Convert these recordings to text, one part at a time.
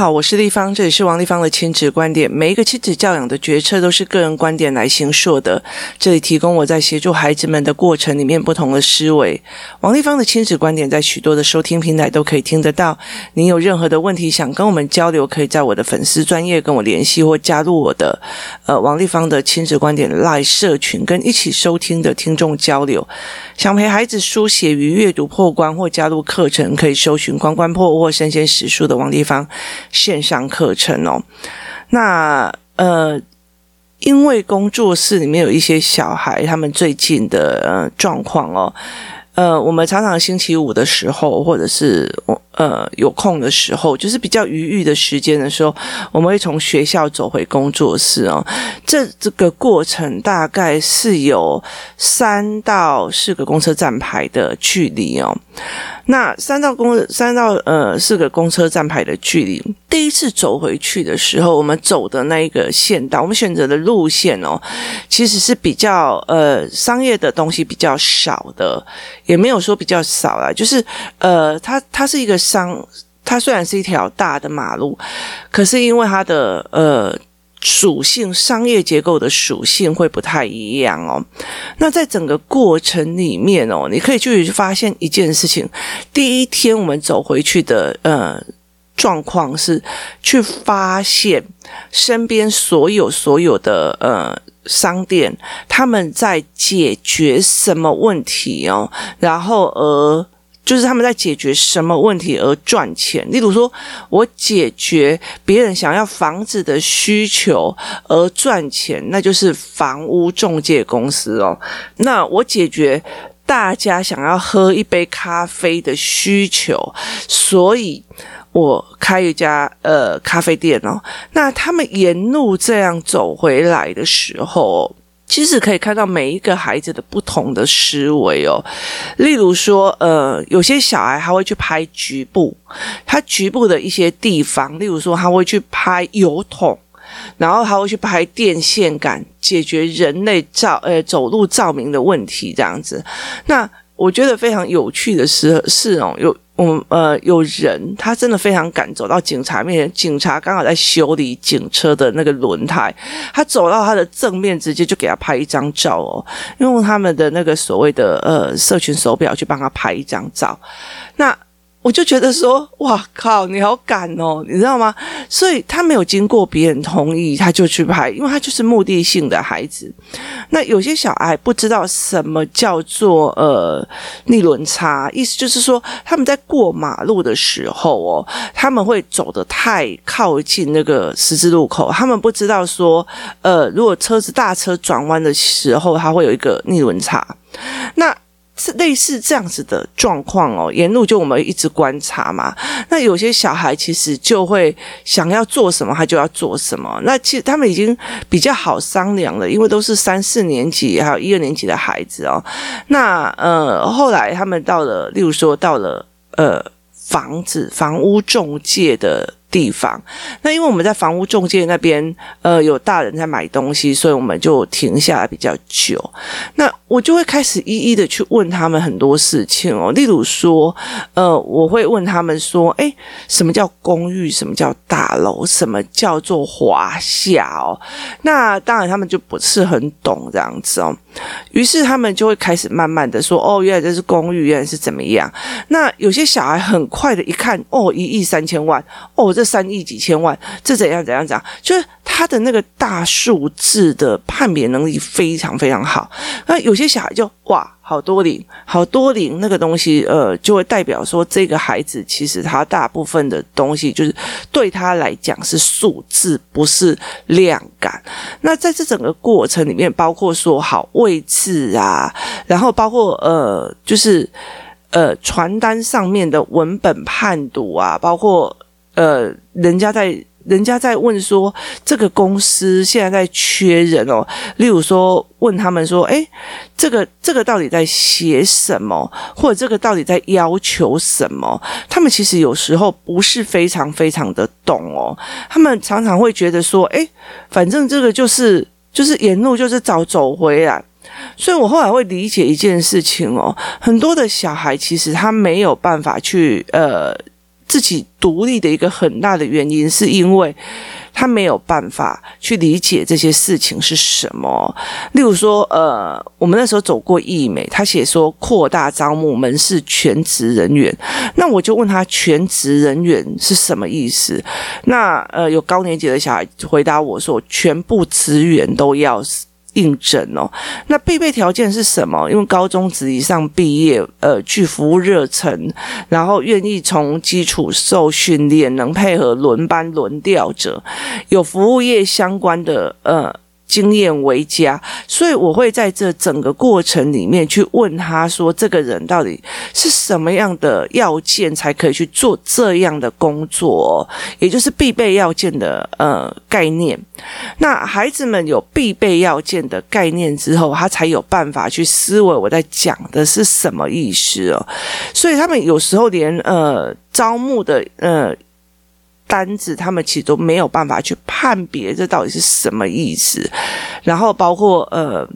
好，我是丽芳，这里是王丽芳的亲子观点。每一个亲子教养的决策都是个人观点来形塑的，这里提供我在协助孩子们的过程里面不同的思维。王丽芳的亲子观点在许多的收听平台都可以听得到。您有任何的问题想跟我们交流，可以在我的粉丝专业跟我联系，或加入我的呃王丽芳的亲子观点 Live 社群，跟一起收听的听众交流。想陪孩子书写与阅读破关，或加入课程，可以搜寻关关破或生鲜识书的王丽芳。线上课程哦，那呃，因为工作室里面有一些小孩，他们最近的呃状况哦，呃，我们常常星期五的时候，或者是我呃有空的时候，就是比较余裕的时间的时候，我们会从学校走回工作室哦。这这个过程大概是有三到四个公车站牌的距离哦。那三到公三到呃四个公车站牌的距离，第一次走回去的时候，我们走的那一个线道，我们选择的路线哦，其实是比较呃商业的东西比较少的，也没有说比较少啦，就是呃它它是一个商，它虽然是一条大的马路，可是因为它的呃。属性，商业结构的属性会不太一样哦。那在整个过程里面哦，你可以去发现一件事情。第一天我们走回去的呃状况是，去发现身边所有所有的呃商店，他们在解决什么问题哦，然后而。就是他们在解决什么问题而赚钱，例如说，我解决别人想要房子的需求而赚钱，那就是房屋中介公司哦。那我解决大家想要喝一杯咖啡的需求，所以我开一家呃咖啡店哦。那他们沿路这样走回来的时候。其实可以看到每一个孩子的不同的思维哦，例如说，呃，有些小孩他会去拍局部，他局部的一些地方，例如说他会去拍油桶，然后他会去拍电线杆，解决人类照呃走路照明的问题这样子。那我觉得非常有趣的是是哦，有。我们呃有人，他真的非常敢走到警察面前，警察刚好在修理警车的那个轮胎，他走到他的正面，直接就给他拍一张照哦，用他们的那个所谓的呃社群手表去帮他拍一张照，那。我就觉得说，哇靠，你好敢哦，你知道吗？所以他没有经过别人同意，他就去拍，因为他就是目的性的孩子。那有些小孩不知道什么叫做呃逆轮差，意思就是说他们在过马路的时候哦，他们会走得太靠近那个十字路口，他们不知道说，呃，如果车子大车转弯的时候，它会有一个逆轮差。那是类似这样子的状况哦，沿路就我们一直观察嘛。那有些小孩其实就会想要做什么，他就要做什么。那其实他们已经比较好商量了，因为都是三四年级还有一二年级的孩子哦。那呃，后来他们到了，例如说到了呃房子、房屋中介的。地方，那因为我们在房屋中介那边，呃，有大人在买东西，所以我们就停下来比较久。那我就会开始一一的去问他们很多事情哦，例如说，呃，我会问他们说，诶，什么叫公寓？什么叫大楼？什么叫做华夏？哦，那当然他们就不是很懂这样子哦。于是他们就会开始慢慢的说，哦，原来这是公寓，原来是怎么样？那有些小孩很快的一看，哦，一亿三千万，哦，这三亿几千万，这怎样怎样怎样？就是他的那个大数字的判别能力非常非常好。那有些小孩就哇，好多零，好多零，那个东西，呃，就会代表说这个孩子其实他大部分的东西就是对他来讲是数字，不是量感。那在这整个过程里面，包括说好位置啊，然后包括呃，就是呃传单上面的文本判读啊，包括呃人家在。人家在问说，这个公司现在在缺人哦。例如说，问他们说，诶，这个这个到底在写什么，或者这个到底在要求什么？他们其实有时候不是非常非常的懂哦。他们常常会觉得说，诶，反正这个就是就是沿路就是早走回来。所以我后来会理解一件事情哦，很多的小孩其实他没有办法去呃。自己独立的一个很大的原因，是因为他没有办法去理解这些事情是什么。例如说，呃，我们那时候走过义美，他写说扩大招募门市全职人员，那我就问他全职人员是什么意思？那呃，有高年级的小孩回答我说，全部职员都要。应征哦，那必备条件是什么？因为高中职以上毕业，呃，具服务热忱，然后愿意从基础受训练，能配合轮班轮调者，有服务业相关的呃。经验为佳，所以我会在这整个过程里面去问他说：“这个人到底是什么样的要件才可以去做这样的工作？也就是必备要件的呃概念。那孩子们有必备要件的概念之后，他才有办法去思维我在讲的是什么意思哦。所以他们有时候连呃招募的呃。”单子，他们其实都没有办法去判别这到底是什么意思，然后包括呃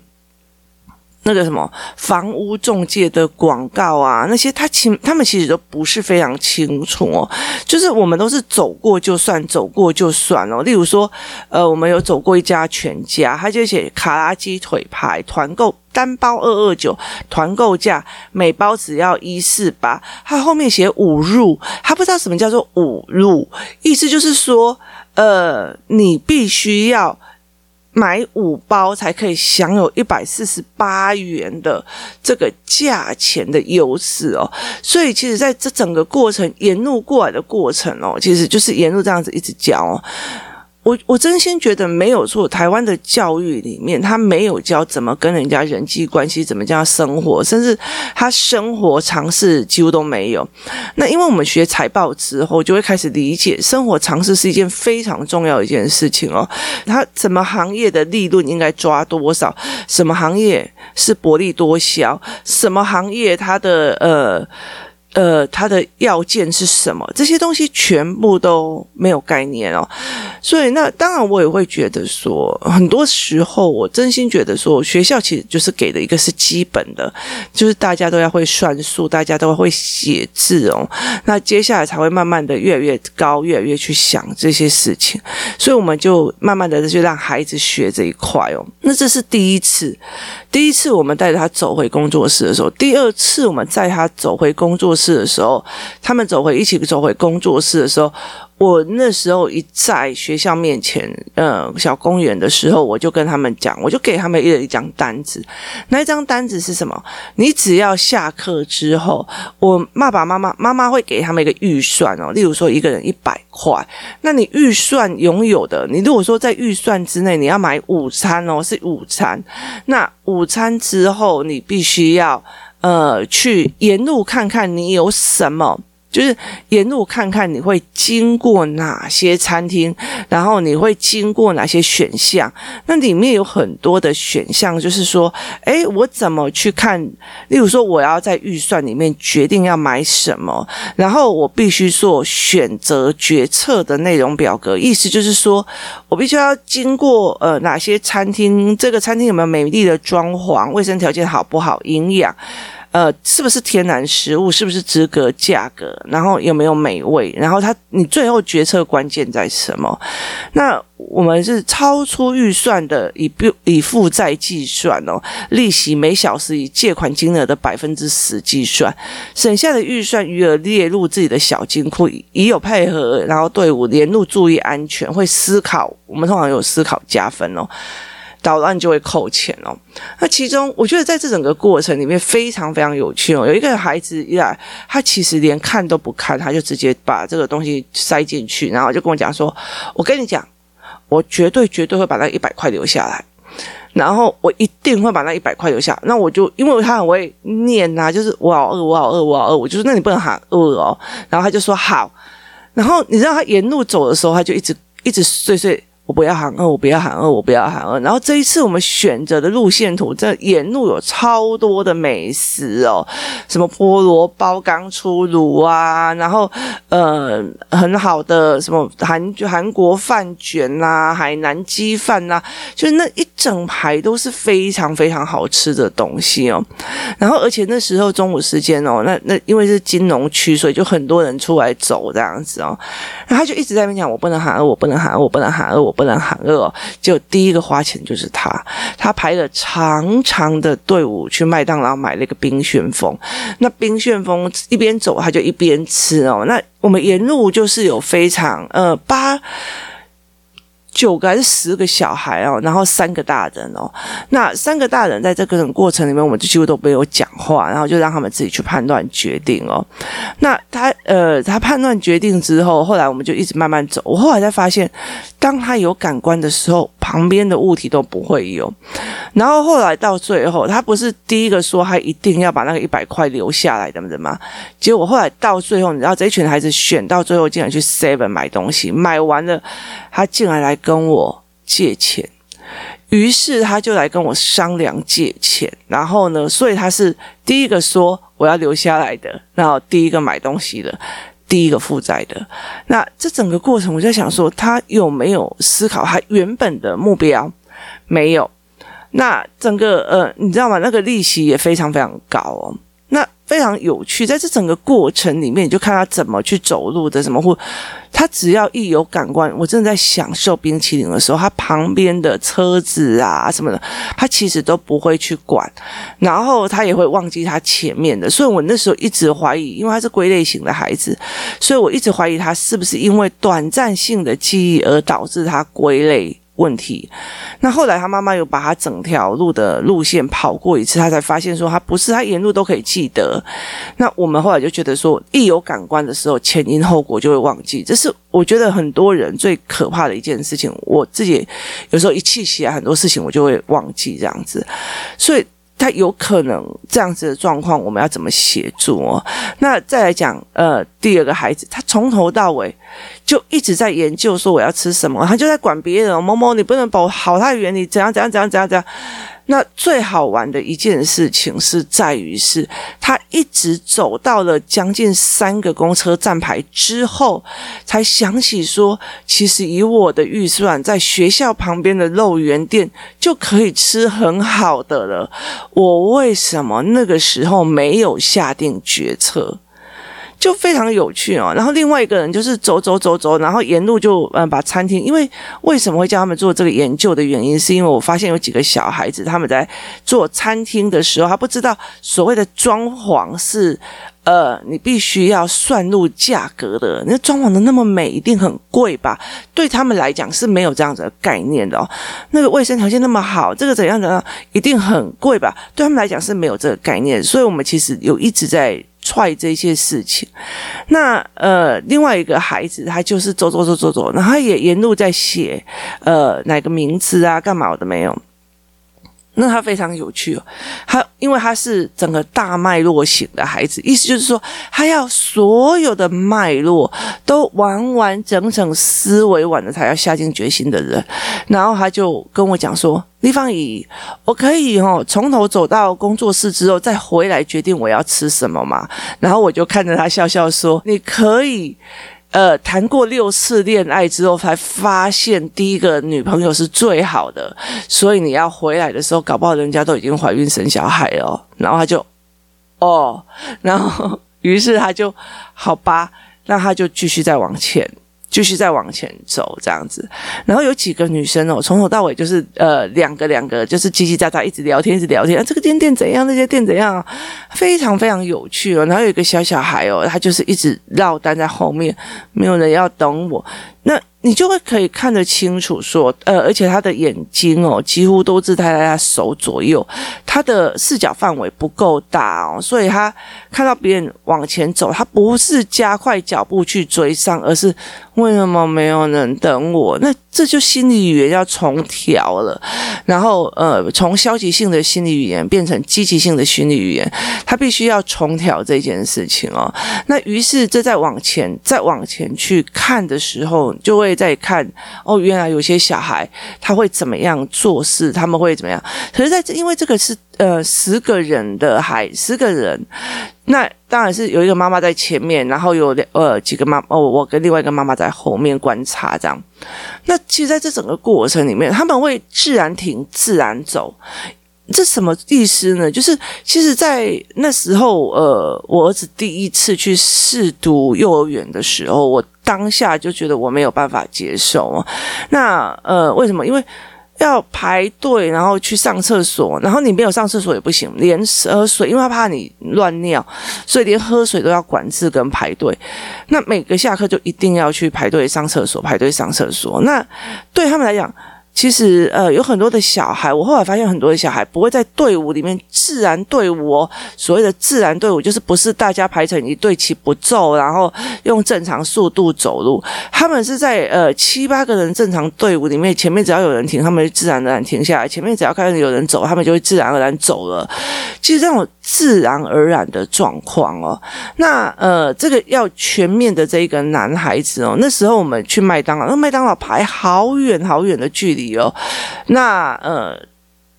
那个什么房屋中介的广告啊，那些他其他们其实都不是非常清楚哦，就是我们都是走过就算，走过就算哦。例如说，呃，我们有走过一家全家，他就写卡拉鸡腿排团购。单包二二九，团购价每包只要一四八。他后面写五入，他不知道什么叫做五入，意思就是说，呃，你必须要买五包才可以享有一百四十八元的这个价钱的优势哦。所以，其实在这整个过程沿路过来的过程哦，其实就是沿路这样子一直教哦。我我真心觉得没有错，台湾的教育里面，他没有教怎么跟人家人际关系，怎么叫生活，甚至他生活常识几乎都没有。那因为我们学财报之后，就会开始理解生活常识是一件非常重要的一件事情哦。他什么行业的利润应该抓多少？什么行业是薄利多销？什么行业它的呃。呃，它的要件是什么？这些东西全部都没有概念哦。所以，那当然我也会觉得说，很多时候我真心觉得说，学校其实就是给的一个是基本的，就是大家都要会算数，大家都会写字哦。那接下来才会慢慢的越来越高，越来越去想这些事情。所以，我们就慢慢的就让孩子学这一块哦。那这是第一次，第一次我们带着他走回工作室的时候，第二次我们带他走回工作室。是的时候，他们走回一起走回工作室的时候，我那时候一在学校面前，呃，小公园的时候，我就跟他们讲，我就给他们一人一张单子。那一张单子是什么？你只要下课之后，我爸爸妈妈妈妈会给他们一个预算哦，例如说一个人一百块。那你预算拥有的，你如果说在预算之内，你要买午餐哦，是午餐。那午餐之后，你必须要。呃，去沿路看看你有什么，就是沿路看看你会经过哪些餐厅，然后你会经过哪些选项。那里面有很多的选项，就是说，诶，我怎么去看？例如说，我要在预算里面决定要买什么，然后我必须做选择决策的内容表格。意思就是说，我必须要经过呃哪些餐厅，这个餐厅有没有美丽的装潢，卫生条件好不好，营养。呃，是不是天然食物？是不是资格价格？然后有没有美味？然后他，你最后决策关键在什么？那我们是超出预算的，以不以负债计算哦，利息每小时以借款金额的百分之十计算，省下的预算余额列入自己的小金库，已有配合，然后队伍连路注意安全，会思考，我们通常有思考加分哦。捣乱就会扣钱哦。那其中，我觉得在这整个过程里面非常非常有趣哦。有一个孩子一来，他其实连看都不看，他就直接把这个东西塞进去，然后就跟我讲说：“我跟你讲，我绝对绝对会把那一百块留下来，然后我一定会把那一百块留下。”那我就因为他很会念、啊，就是我好饿，我好饿，我好饿，我就说那你不能喊饿哦。然后他就说好。然后你知道他沿路走的时候，他就一直一直碎碎。我不要喊饿，我不要喊饿，我不要喊饿。然后这一次我们选择的路线图，这沿路有超多的美食哦，什么菠萝包刚出炉啊，然后呃很好的什么韩韩国饭卷呐、啊，海南鸡饭呐、啊，就是那一整排都是非常非常好吃的东西哦。然后而且那时候中午时间哦，那那因为是金融区，所以就很多人出来走这样子哦。然后他就一直在那边讲，我不能喊饿，我不能喊饿，我不能喊饿，我。不能喊饿，就第一个花钱就是他。他排了长长的队伍去麦当劳买了一个冰旋风。那冰旋风一边走他就一边吃哦。那我们沿路就是有非常呃八。九个还是十个小孩哦，然后三个大人哦。那三个大人在这个过程里面，我们就几乎都没有讲话，然后就让他们自己去判断决定哦。那他呃，他判断决定之后，后来我们就一直慢慢走。我后来才发现，当他有感官的时候，旁边的物体都不会有。然后后来到最后，他不是第一个说他一定要把那个一百块留下来的吗？结果后来到最后，你知道这一群孩子选到最后竟然去 Seven 买东西，买完了，他竟然来跟我借钱。于是他就来跟我商量借钱。然后呢，所以他是第一个说我要留下来的，然后第一个买东西的，第一个负债的。那这整个过程，我在想说，他有没有思考他原本的目标？没有。那整个呃，你知道吗？那个利息也非常非常高哦。非常有趣，在这整个过程里面，你就看他怎么去走路的，什么或他只要一有感官，我正在享受冰淇淋的时候，他旁边的车子啊什么的，他其实都不会去管，然后他也会忘记他前面的。所以我那时候一直怀疑，因为他是归类型的孩子，所以我一直怀疑他是不是因为短暂性的记忆而导致他归类。问题，那后来他妈妈有把他整条路的路线跑过一次，他才发现说他不是他沿路都可以记得。那我们后来就觉得说，一有感官的时候，前因后果就会忘记，这是我觉得很多人最可怕的一件事情。我自己有时候一气起来，很多事情我就会忘记这样子，所以。他有可能这样子的状况，我们要怎么协助哦？那再来讲，呃，第二个孩子，他从头到尾就一直在研究说我要吃什么，他就在管别人。某某，你不能跑好太远，你怎样怎样怎样怎样怎样。那最好玩的一件事情是在于是，他一直走到了将近三个公车站牌之后，才想起说，其实以我的预算，在学校旁边的肉圆店就可以吃很好的了。我为什么那个时候没有下定决策？就非常有趣哦，然后另外一个人就是走走走走，然后沿路就嗯把餐厅，因为为什么会叫他们做这个研究的原因，是因为我发现有几个小孩子他们在做餐厅的时候，他不知道所谓的装潢是呃你必须要算入价格的，那装潢的那么美一定很贵吧？对他们来讲是没有这样子的概念的哦。那个卫生条件那么好，这个怎样怎样一定很贵吧？对他们来讲是没有这个概念，所以我们其实有一直在。踹这些事情，那呃，另外一个孩子他就是走走走走走，然后也沿路在写，呃，哪个名字啊，干嘛我都没有。那他非常有趣哦，他因为他是整个大脉络型的孩子，意思就是说，他要所有的脉络都完完整整思维完了，才要下定决心的人。然后他就跟我讲说：“丽芳姨，我可以哦，从头走到工作室之后再回来决定我要吃什么吗？”然后我就看着他笑笑说：“你可以。”呃，谈过六次恋爱之后，才发现第一个女朋友是最好的，所以你要回来的时候，搞不好人家都已经怀孕生小孩了。然后他就，哦，然后于是他就，好吧，那他就继续再往前。继续再往前走，这样子，然后有几个女生哦，从头到尾就是呃两个两个，就是叽叽喳喳一直聊天，一直聊天。啊，这个店店怎样？那些店怎样？非常非常有趣哦。然后有一个小小孩哦，他就是一直落单在后面，没有人要等我。那你就会可以看得清楚，说，呃，而且他的眼睛哦，几乎都是他在他手左右，他的视角范围不够大哦，所以他看到别人往前走，他不是加快脚步去追上，而是为什么没有人等我？那这就心理语言要重调了。然后呃，从消极性的心理语言变成积极性的心理语言，他必须要重调这件事情哦。那于是这再往前再往前去看的时候，就会在看哦，原来有些小孩他会怎么样做事，他们会怎么样？可是在这，因为这个是呃十个人的孩，十个人。那当然是有一个妈妈在前面，然后有两呃几个妈哦，我跟另外一个妈妈在后面观察这样。那其实在这整个过程里面，他们会自然停、自然走，这什么意思呢？就是其实，在那时候，呃，我儿子第一次去试读幼儿园的时候，我当下就觉得我没有办法接受。那呃，为什么？因为要排队，然后去上厕所，然后你没有上厕所也不行，连喝水，因为他怕你乱尿，所以连喝水都要管制跟排队。那每个下课就一定要去排队上厕所，排队上厕所。那对他们来讲。其实，呃，有很多的小孩，我后来发现很多的小孩不会在队伍里面自然队伍哦。所谓的自然队伍，就是不是大家排成一队齐步骤，然后用正常速度走路。他们是在呃七八个人正常队伍里面，前面只要有人停，他们就自然而然停下来；前面只要开始有人走，他们就会自然而然走了。其实这种自然而然的状况哦，那呃，这个要全面的这一个男孩子哦，那时候我们去麦当劳，那麦当劳排好远好远的距离。哦，那呃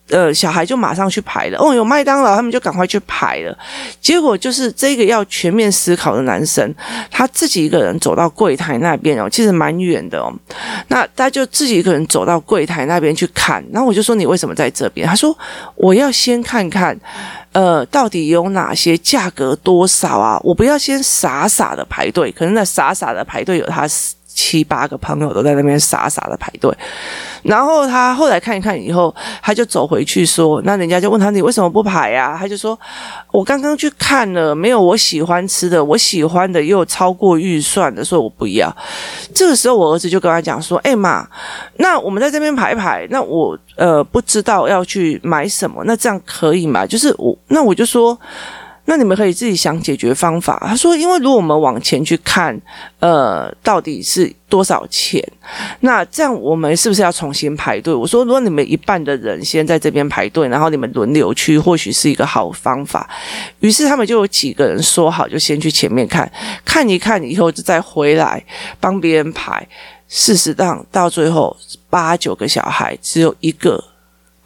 呃，小孩就马上去排了。哦，有麦当劳，他们就赶快去排了。结果就是这个要全面思考的男生，他自己一个人走到柜台那边哦，其实蛮远的哦。那他就自己一个人走到柜台那边去看。然后我就说：“你为什么在这边？”他说：“我要先看看，呃，到底有哪些价格多少啊？我不要先傻傻的排队。可能那傻傻的排队有他。”七八个朋友都在那边傻傻的排队，然后他后来看一看以后，他就走回去说：“那人家就问他，你为什么不排呀？”他就说：“我刚刚去看了，没有我喜欢吃的，我喜欢的又超过预算的，所以我不要。”这个时候，我儿子就跟他讲说：“哎妈，那我们在这边排一排，那我呃不知道要去买什么，那这样可以吗？就是我，那我就说。”那你们可以自己想解决方法。他说：“因为如果我们往前去看，呃，到底是多少钱？那这样我们是不是要重新排队？”我说：“如果你们一半的人先在这边排队，然后你们轮流去，或许是一个好方法。”于是他们就有几个人说好，就先去前面看，看一看以后就再回来帮别人排。事实上，到最后八九个小孩只有一个。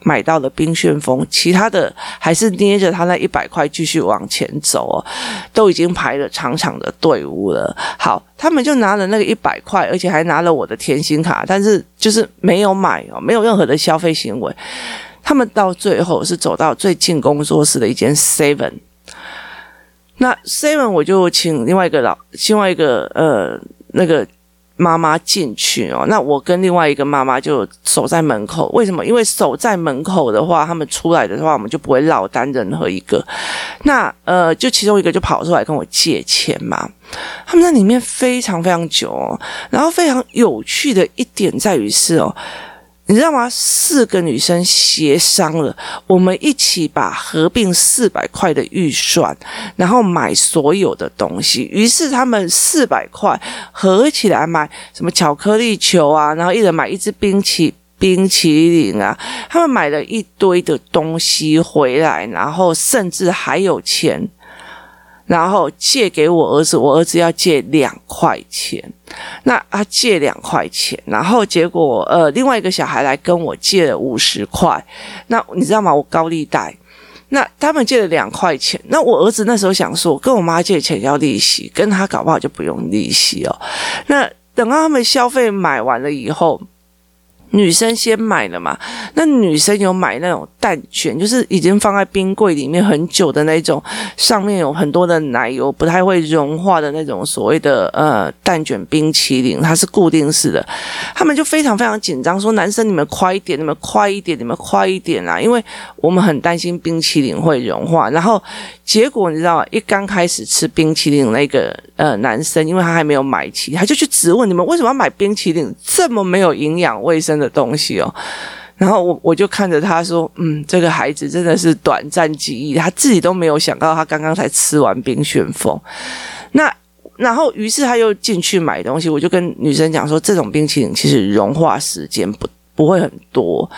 买到了冰旋风，其他的还是捏着他那一百块继续往前走哦，都已经排了长长的队伍了。好，他们就拿了那个一百块，而且还拿了我的甜心卡，但是就是没有买哦，没有任何的消费行为。他们到最后是走到最近工作室的一间 Seven，那 Seven 我就请另外一个老，另外一个呃那个。妈妈进去哦，那我跟另外一个妈妈就守在门口。为什么？因为守在门口的话，他们出来的话，我们就不会落单任何一个。那呃，就其中一个就跑出来跟我借钱嘛。他们在里面非常非常久哦，然后非常有趣的一点在于是哦。你知道吗？四个女生协商了，我们一起把合并四百块的预算，然后买所有的东西。于是他们四百块合起来买什么巧克力球啊，然后一人买一支冰淇冰淇淋啊，他们买了一堆的东西回来，然后甚至还有钱。然后借给我儿子，我儿子要借两块钱，那他借两块钱，然后结果呃，另外一个小孩来跟我借了五十块，那你知道吗？我高利贷，那他们借了两块钱，那我儿子那时候想说，跟我妈借钱要利息，跟他搞不好就不用利息哦。那等到他们消费买完了以后。女生先买了嘛，那女生有买那种蛋卷，就是已经放在冰柜里面很久的那种，上面有很多的奶油，不太会融化的那种所谓的呃蛋卷冰淇淋，它是固定式的。他们就非常非常紧张，说男生你们快一点，你们快一点，你们快一点啊，因为我们很担心冰淇淋会融化。然后结果你知道吗？一刚开始吃冰淇淋那个呃男生，因为他还没有买齐，他就去质问你们为什么要买冰淇淋，这么没有营养卫生的东西哦，然后我我就看着他说，嗯，这个孩子真的是短暂记忆，他自己都没有想到，他刚刚才吃完冰旋风。那然后于是他又进去买东西，我就跟女生讲说，这种冰淇淋其实融化时间不。不会很多，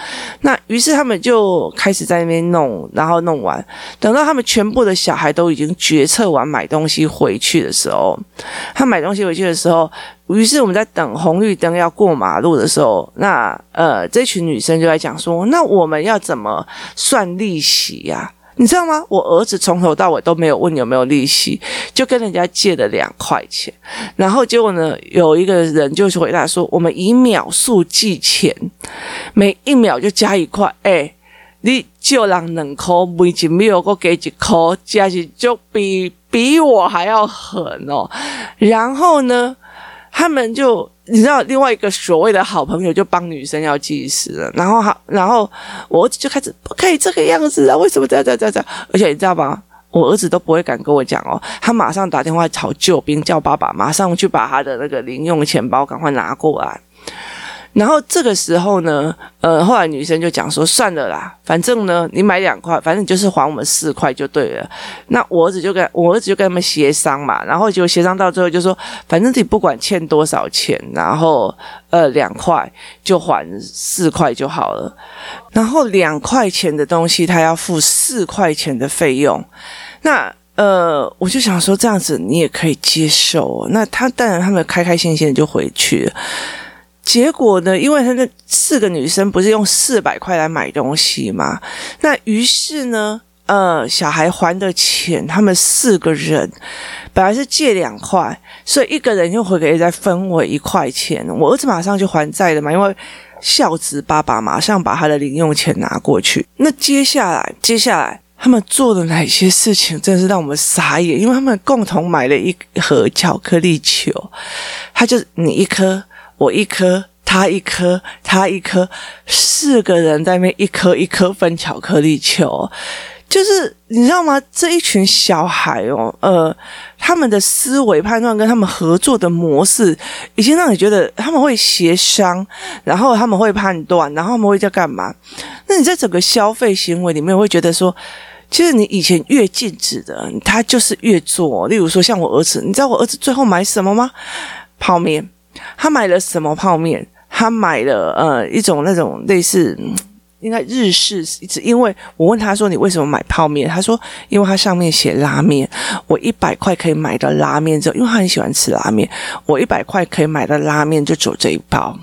那于是他们就开始在那边弄，然后弄完，等到他们全部的小孩都已经决策完买东西回去的时候，他买东西回去的时候，于是我们在等红绿灯要过马路的时候，那呃这群女生就在讲说，那我们要怎么算利息呀？你知道吗？我儿子从头到尾都没有问有没有利息，就跟人家借了两块钱，然后结果呢，有一个人就是回答说：“我们以秒数计钱，每一秒就加一块。”哎，你就让两块，每一秒我给几块，加起就比比我还要狠哦。然后呢，他们就。你知道另外一个所谓的好朋友就帮女生要计时了，然后好，然后我儿子就开始不可以这个样子啊！为什么这样这样这样？而且你知道吗？我儿子都不会敢跟我讲哦，他马上打电话找救兵，叫爸爸马上去把他的那个零用钱包赶快拿过来。然后这个时候呢，呃，后来女生就讲说：“算了啦，反正呢，你买两块，反正你就是还我们四块就对了。”那我儿子就跟我儿子就跟他们协商嘛，然后就协商到最后就说：“反正自己不管欠多少钱，然后呃两块就还四块就好了。然后两块钱的东西他要付四块钱的费用。那呃，我就想说这样子你也可以接受。那他当然他们开开心心的就回去了。”结果呢？因为他那四个女生不是用四百块来买东西嘛？那于是呢，呃，小孩还的钱，他们四个人本来是借两块，所以一个人又回给再分我一块钱。我儿子马上就还债了嘛，因为孝子爸爸马上把他的零用钱拿过去。那接下来，接下来他们做了哪些事情，真的是让我们傻眼，因为他们共同买了一盒巧克力球，他就你一颗。我一颗，他一颗，他一颗，四个人在那边一颗一颗分巧克力球，就是你知道吗？这一群小孩哦，呃，他们的思维判断跟他们合作的模式，已经让你觉得他们会协商，然后他们会判断，然后他们会在干嘛？那你在整个消费行为里面会觉得说，其实你以前越禁止的，他就是越做。例如说，像我儿子，你知道我儿子最后买什么吗？泡面。他买了什么泡面？他买了呃一种那种类似应该日式，因为我问他说，你为什么买泡面？他说因为它上面写拉面，我一百块可以买到拉面，之后因为他很喜欢吃拉面，我一百块可以买到拉面，就走这一包。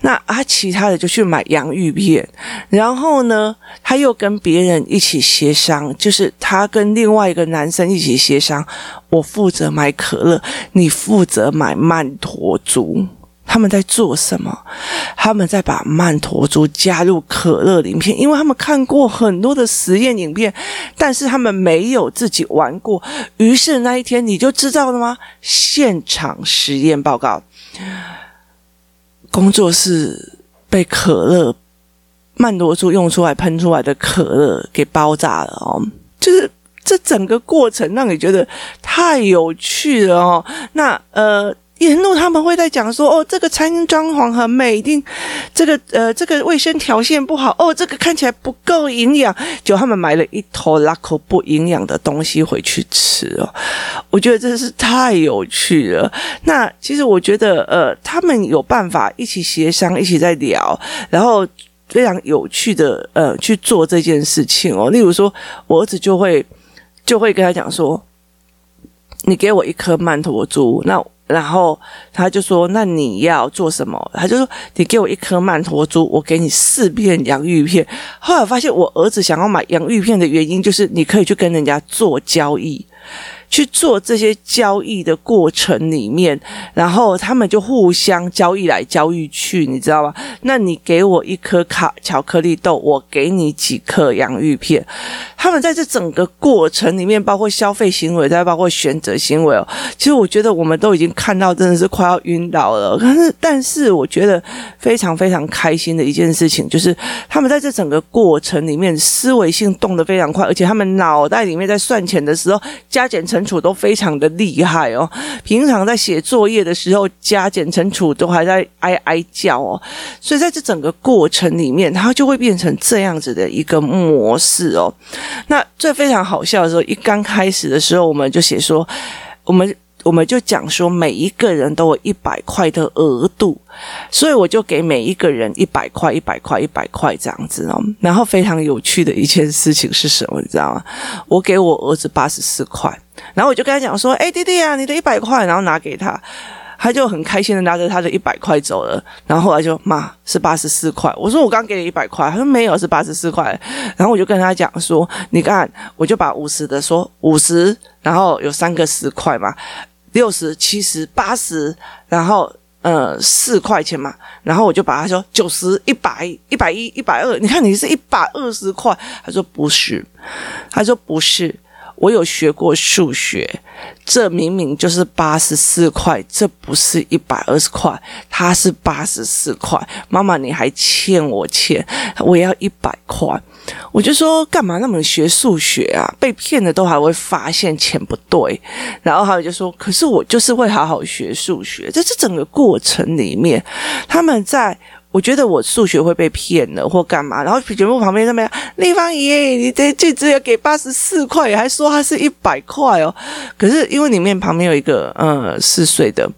那啊其他的就去买洋芋片，然后呢，他又跟别人一起协商，就是他跟另外一个男生一起协商，我负责买可乐，你负责买曼陀珠。他们在做什么？他们在把曼陀珠加入可乐里面，因为他们看过很多的实验影片，但是他们没有自己玩过。于是那一天你就知道了吗？现场实验报告。工作室被可乐曼多珠用出来喷出来的可乐给包炸了哦，就是这整个过程让你觉得太有趣了哦。那呃。沿路他们会在讲说：“哦，这个餐厅装潢很美，一定这个呃，这个卫生条件不好。哦，这个看起来不够营养。”就他们买了一头拉口不营养的东西回去吃哦。我觉得真是太有趣了。那其实我觉得，呃，他们有办法一起协商，一起在聊，然后非常有趣的呃去做这件事情哦。例如说，我儿子就会就会跟他讲说：“你给我一颗曼陀珠。”那然后他就说：“那你要做什么？”他就说：“你给我一颗曼陀珠，我给你四片洋芋片。”后来发现，我儿子想要买洋芋片的原因，就是你可以去跟人家做交易。去做这些交易的过程里面，然后他们就互相交易来交易去，你知道吗？那你给我一颗卡巧克力豆，我给你几颗洋芋片。他们在这整个过程里面，包括消费行为，再包括选择行为哦。其实我觉得我们都已经看到，真的是快要晕倒了。可是，但是我觉得非常非常开心的一件事情，就是他们在这整个过程里面，思维性动得非常快，而且他们脑袋里面在算钱的时候，加减乘。处都非常的厉害哦，平常在写作业的时候加减乘除都还在哀哀叫哦，所以在这整个过程里面，它就会变成这样子的一个模式哦。那最非常好笑的时候，一刚开始的时候，我们就写说，我们我们就讲说，每一个人都有一百块的额度，所以我就给每一个人一百块、一百块、一百块这样子哦。然后非常有趣的一件事情是什么？你知道吗？我给我儿子八十四块，然后我就跟他讲说：“哎，弟弟啊，你的一百块，然后拿给他。”他就很开心的拿着他的一百块走了，然后后来就妈是八十四块，我说我刚给你一百块，他说没有是八十四块，然后我就跟他讲说，你看我就把五十的说五十，然后有三个十块嘛，六十、七十、八十，然后呃四块钱嘛，然后我就把他说九十、一百、一百一、一百二，你看你是一百二十块，他说不是，他说不是。我有学过数学，这明明就是八十四块，这不是一百二十块，他是八十四块。妈妈，你还欠我钱，我要一百块。我就说干嘛那么学数学啊？被骗的都还会发现钱不对，然后还有就说，可是我就是会好好学数学，在这整个过程里面，他们在。我觉得我数学会被骗了或干嘛，然后节目旁边那边立方爷，你这这只有给八十四块，还说他是一百块哦。可是因为里面旁边有一个呃四岁的，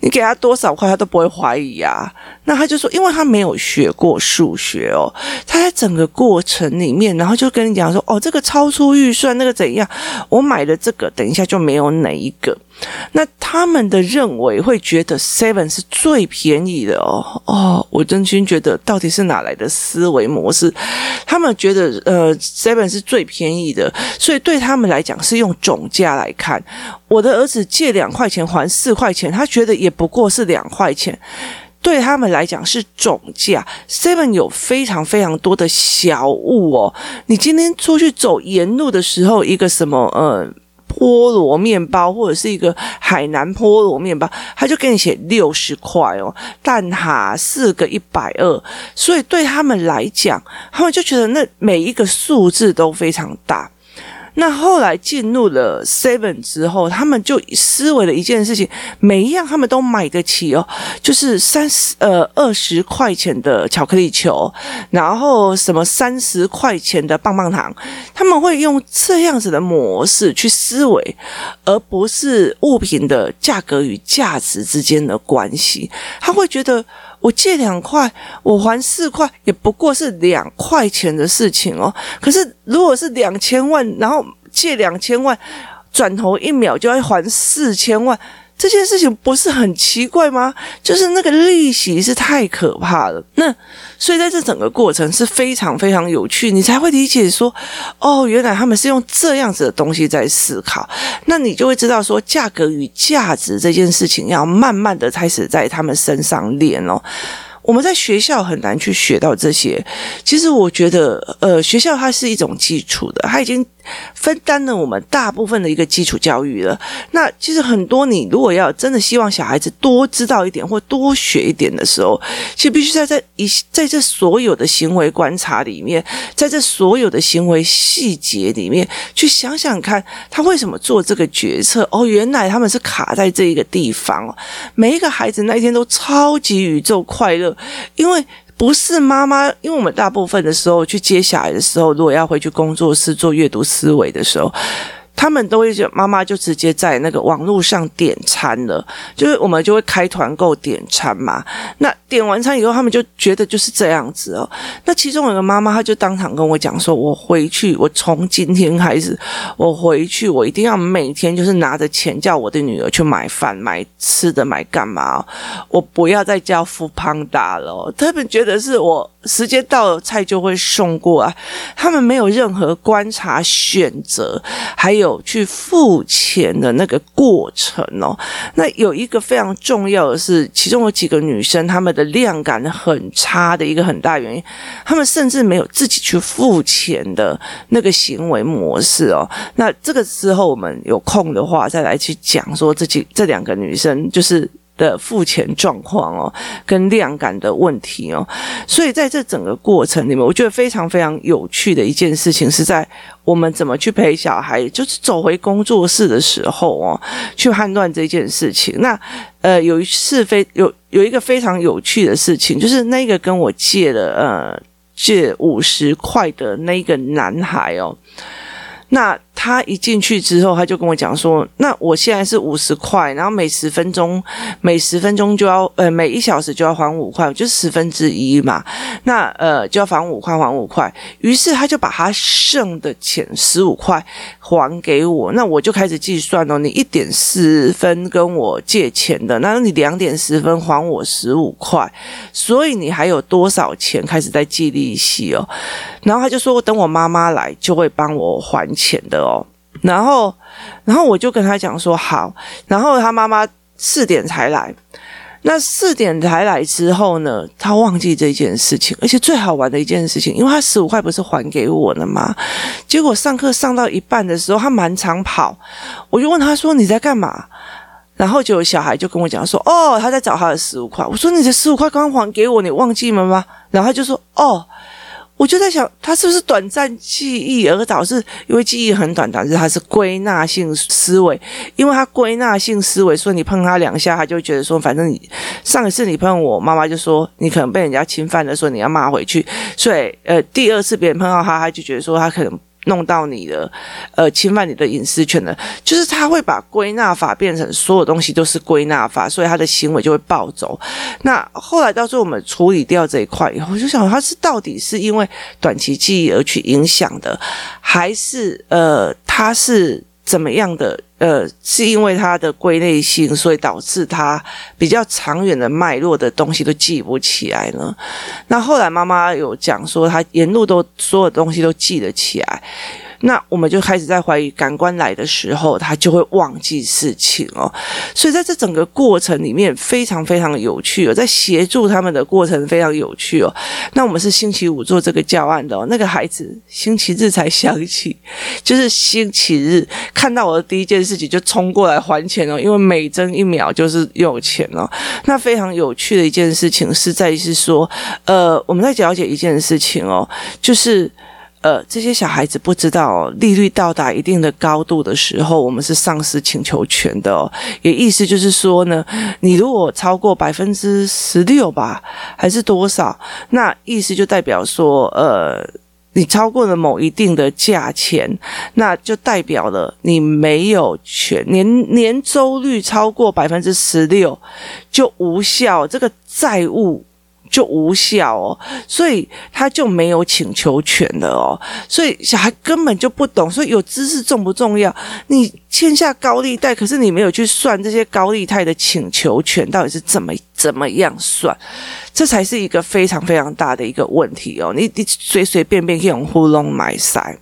你给他多少块他都不会怀疑啊。那他就说，因为他没有学过数学哦，他在整个过程里面，然后就跟你讲说，哦，这个超出预算，那个怎样？我买的这个，等一下就没有哪一个。那他们的认为会觉得 Seven 是最便宜的哦哦，我真心觉得到底是哪来的思维模式？他们觉得呃 Seven 是最便宜的，所以对他们来讲是用总价来看。我的儿子借两块钱还四块钱，他觉得也不过是两块钱，对他们来讲是总价。Seven 有非常非常多的小物哦，你今天出去走沿路的时候，一个什么呃。菠萝面包或者是一个海南菠萝面包，他就给你写六十块哦，蛋挞四个一百二，所以对他们来讲，他们就觉得那每一个数字都非常大。那后来进入了 Seven 之后，他们就思维了一件事情，每一样他们都买得起哦，就是三十呃二十块钱的巧克力球，然后什么三十块钱的棒棒糖，他们会用这样子的模式去思维，而不是物品的价格与价值之间的关系，他会觉得。我借两块，我还四块，也不过是两块钱的事情哦。可是如果是两千万，然后借两千万，转头一秒就要还四千万。这件事情不是很奇怪吗？就是那个利息是太可怕了。那所以在这整个过程是非常非常有趣，你才会理解说，哦，原来他们是用这样子的东西在思考。那你就会知道说，价格与价值这件事情要慢慢的开始在他们身上练哦。我们在学校很难去学到这些。其实我觉得，呃，学校它是一种基础的，它已经分担了我们大部分的一个基础教育了。那其实很多，你如果要真的希望小孩子多知道一点或多学一点的时候，其实必须在这一在这所有的行为观察里面，在这所有的行为细节里面去想想看，他为什么做这个决策？哦，原来他们是卡在这一个地方哦。每一个孩子那一天都超级宇宙快乐。因为不是妈妈，因为我们大部分的时候去接小孩的时候，如果要回去工作室做阅读思维的时候。他们都会觉得妈妈就直接在那个网络上点餐了，就是我们就会开团购点餐嘛。那点完餐以后，他们就觉得就是这样子哦。那其中有个妈妈，她就当场跟我讲说：“我回去，我从今天开始，我回去，我一定要每天就是拿着钱叫我的女儿去买饭、买吃的、买干嘛？我不要再叫 foodpanda 了。”他们觉得是我。时间到了，菜就会送过来。他们没有任何观察、选择，还有有去付钱的那个过程哦。那有一个非常重要的是，其中有几个女生，她们的量感很差的一个很大原因，她们甚至没有自己去付钱的那个行为模式哦。那这个时候，我们有空的话，再来去讲说这几这两个女生就是。的付钱状况哦，跟量感的问题哦，所以在这整个过程里面，我觉得非常非常有趣的一件事情是在我们怎么去陪小孩，就是走回工作室的时候哦，去判断这件事情。那呃，有一次非有有一个非常有趣的事情，就是那个跟我借了呃借五十块的那个男孩哦，那。他一进去之后，他就跟我讲说：“那我现在是五十块，然后每十分钟每十分钟就要呃每一小时就要还五块，就十分之一嘛。那呃就要还五块，还五块。于是他就把他剩的钱十五块还给我。那我就开始计算哦，你一点十分跟我借钱的，那你两点十分还我十五块，所以你还有多少钱？开始在计利息哦。然后他就说，等我妈妈来就会帮我还钱的哦。然后，然后我就跟他讲说好。然后他妈妈四点才来。那四点才来之后呢，他忘记这件事情。而且最好玩的一件事情，因为他十五块不是还给我了吗？结果上课上到一半的时候，他满场跑。我就问他说：“你在干嘛？”然后就有小孩就跟我讲说：“哦，他在找他的十五块。”我说：“你的十五块刚刚还给我，你忘记了吗？”然后他就说：“哦。”我就在想，他是不是短暂记忆而导致？因为记忆很短，导致他是归纳性思维。因为他归纳性思维，说你碰他两下，他就觉得说，反正你上一次你碰我，妈妈就说你可能被人家侵犯了，说你要骂回去。所以，呃，第二次别人碰到他，他就觉得说他可能。弄到你的，呃，侵犯你的隐私权的，就是他会把归纳法变成所有东西都是归纳法，所以他的行为就会暴走。那后来到最后我们处理掉这一块以后，我就想他是到底是因为短期记忆而去影响的，还是呃他是？怎么样的？呃，是因为它的归类性，所以导致他比较长远的脉络的东西都记不起来呢？那后来妈妈有讲说，他沿路都所有东西都记得起来。那我们就开始在怀疑感官来的时候，他就会忘记事情哦。所以在这整个过程里面，非常非常有趣哦。在协助他们的过程非常有趣哦。那我们是星期五做这个教案的哦，那个孩子星期日才想起，就是星期日看到我的第一件事情就冲过来还钱哦，因为每争一秒就是有钱哦。那非常有趣的一件事情是在于是说，呃，我们在了解一件事情哦，就是。呃，这些小孩子不知道利率到达一定的高度的时候，我们是丧失请求权的。也意思就是说呢，你如果超过百分之十六吧，还是多少？那意思就代表说，呃，你超过了某一定的价钱，那就代表了你没有权。年年周率超过百分之十六就无效，这个债务。就无效哦，所以他就没有请求权了哦，所以小孩根本就不懂，所以有知识重不重要？你欠下高利贷，可是你没有去算这些高利贷的请求权到底是怎么怎么样算，这才是一个非常非常大的一个问题哦。你你随随便便可以用糊弄买塞，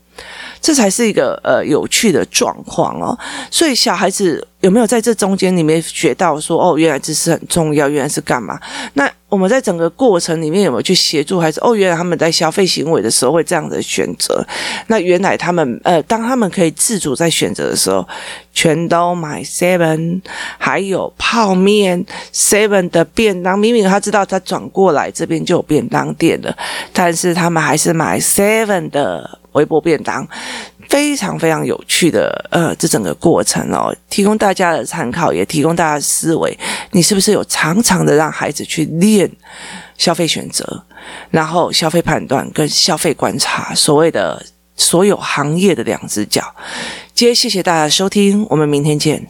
这才是一个呃有趣的状况哦。所以小孩子有没有在这中间里面学到说哦，原来知识很重要，原来是干嘛？那。我们在整个过程里面有没有去协助孩子？哦，原来他们在消费行为的时候会这样的选择。那原来他们呃，当他们可以自主在选择的时候，全都买 seven，还有泡面 seven 的便当。明明他知道他转过来这边就有便当店了，但是他们还是买 seven 的微波便当。非常非常有趣的，呃，这整个过程哦，提供大家的参考，也提供大家的思维。你是不是有常常的让孩子去练消费选择，然后消费判断跟消费观察，所谓的所有行业的两只脚？今天谢谢大家收听，我们明天见。